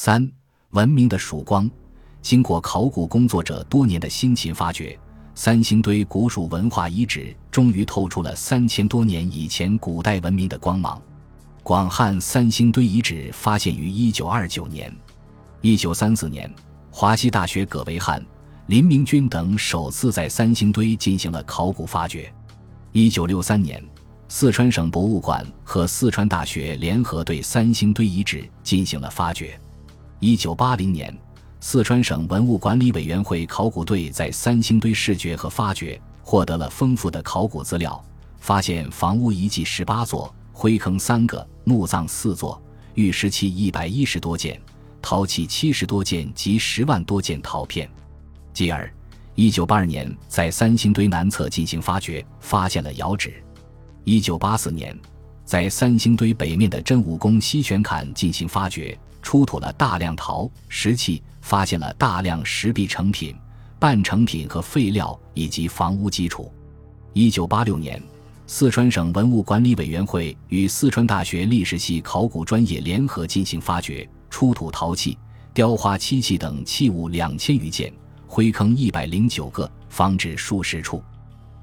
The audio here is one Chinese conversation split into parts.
三、文明的曙光。经过考古工作者多年的辛勤发掘，三星堆古蜀文化遗址终于透出了三千多年以前古代文明的光芒。广汉三星堆遗址发现于一九二九年，一九三四年，华西大学葛维汉、林明君等首次在三星堆进行了考古发掘。一九六三年，四川省博物馆和四川大学联合对三星堆遗址进行了发掘。一九八零年。四川省文物管理委员会考古队在三星堆视觉和发掘获得了丰富的考古资料，发现房屋遗迹十八座、灰坑三个、墓葬四座、玉石器一百一十多件、陶器七十多件及十万多件陶片。继而，一九八二年在三星堆南侧进行发掘，发现了窑址。一九八四年，在三星堆北面的真武宫西泉坎进行发掘。出土了大量陶石器，发现了大量石壁成品、半成品和废料，以及房屋基础。一九八六年，四川省文物管理委员会与四川大学历史系考古专业联合进行发掘，出土陶器、雕花漆器等器物两千余件，灰坑一百零九个，方址数十处。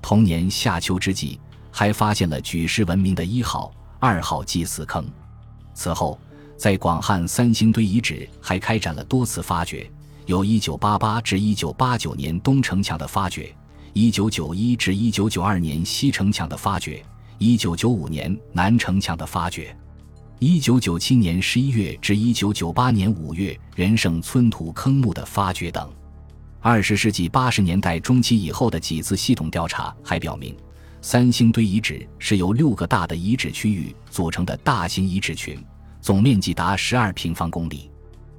同年夏秋之际，还发现了举世闻名的一号、二号祭祀坑。此后。在广汉三星堆遗址还开展了多次发掘，有1988至1989年东城墙的发掘，1991至1992年西城墙的发掘，1995年南城墙的发掘，1997年11月至1998年5月仁圣村土坑墓的发掘等。二十世纪八十年代中期以后的几次系统调查还表明，三星堆遗址是由六个大的遗址区域组成的大型遗址群。总面积达十二平方公里，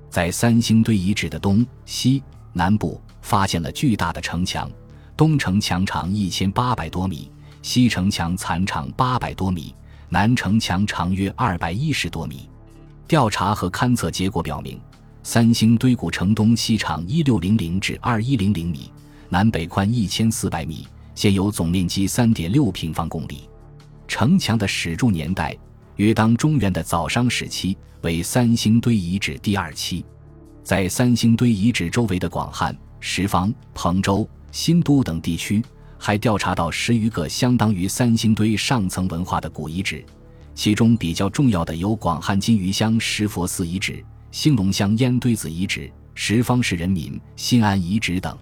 在三星堆遗址的东西南部发现了巨大的城墙，东城墙长一千八百多米，西城墙残长八百多米，南城墙长约二百一十多米。调查和勘测结果表明，三星堆古城东西长一六零零至二一零零米，南北宽一千四百米，现有总面积三点六平方公里。城墙的始筑年代。约当中原的早商时期为三星堆遗址第二期，在三星堆遗址周围的广汉、什邡、彭州、新都等地区，还调查到十余个相当于三星堆上层文化的古遗址，其中比较重要的有广汉金鱼乡石佛寺遗址、兴隆乡烟堆子遗址、什邡市人民新安遗址等。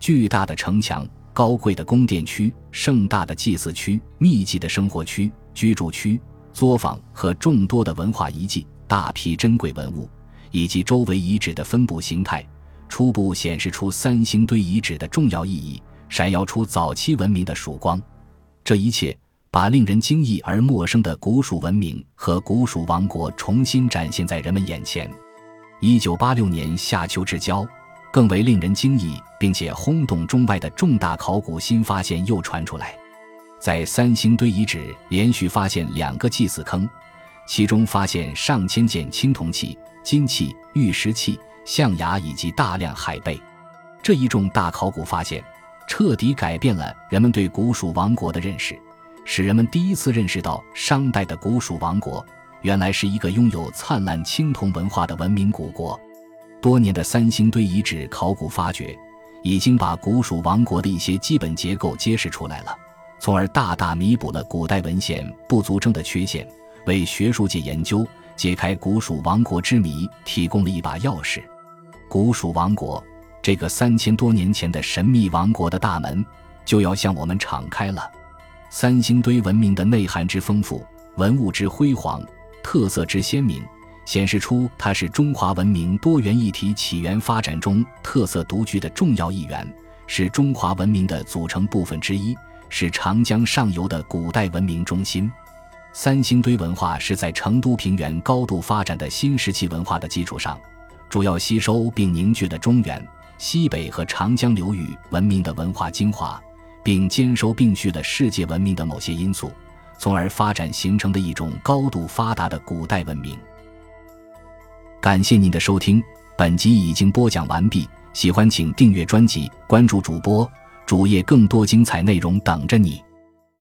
巨大的城墙、高贵的宫殿区、盛大的祭祀区、密集的生活区、居住区。作坊和众多的文化遗迹、大批珍贵文物，以及周围遗址的分布形态，初步显示出三星堆遗址的重要意义，闪耀出早期文明的曙光。这一切把令人惊异而陌生的古蜀文明和古蜀王国重新展现在人们眼前。一九八六年夏秋之交，更为令人惊异并且轰动中外的重大考古新发现又传出来。在三星堆遗址连续发现两个祭祀坑，其中发现上千件青铜器、金器、玉石器、象牙以及大量海贝。这一重大考古发现，彻底改变了人们对古蜀王国的认识，使人们第一次认识到商代的古蜀王国原来是一个拥有灿烂青铜文化的文明古国。多年的三星堆遗址考古发掘，已经把古蜀王国的一些基本结构揭示出来了。从而大大弥补了古代文献不足症的缺陷，为学术界研究解开古蜀王国之谜提供了一把钥匙。古蜀王国这个三千多年前的神秘王国的大门就要向我们敞开了。三星堆文明的内涵之丰富、文物之辉煌、特色之鲜明，显示出它是中华文明多元一体起源发展中特色独具的重要一员，是中华文明的组成部分之一。是长江上游的古代文明中心，三星堆文化是在成都平原高度发展的新石器文化的基础上，主要吸收并凝聚了中原、西北和长江流域文明的文化精华，并兼收并蓄了世界文明的某些因素，从而发展形成的一种高度发达的古代文明。感谢您的收听，本集已经播讲完毕。喜欢请订阅专辑，关注主播。主页更多精彩内容等着你。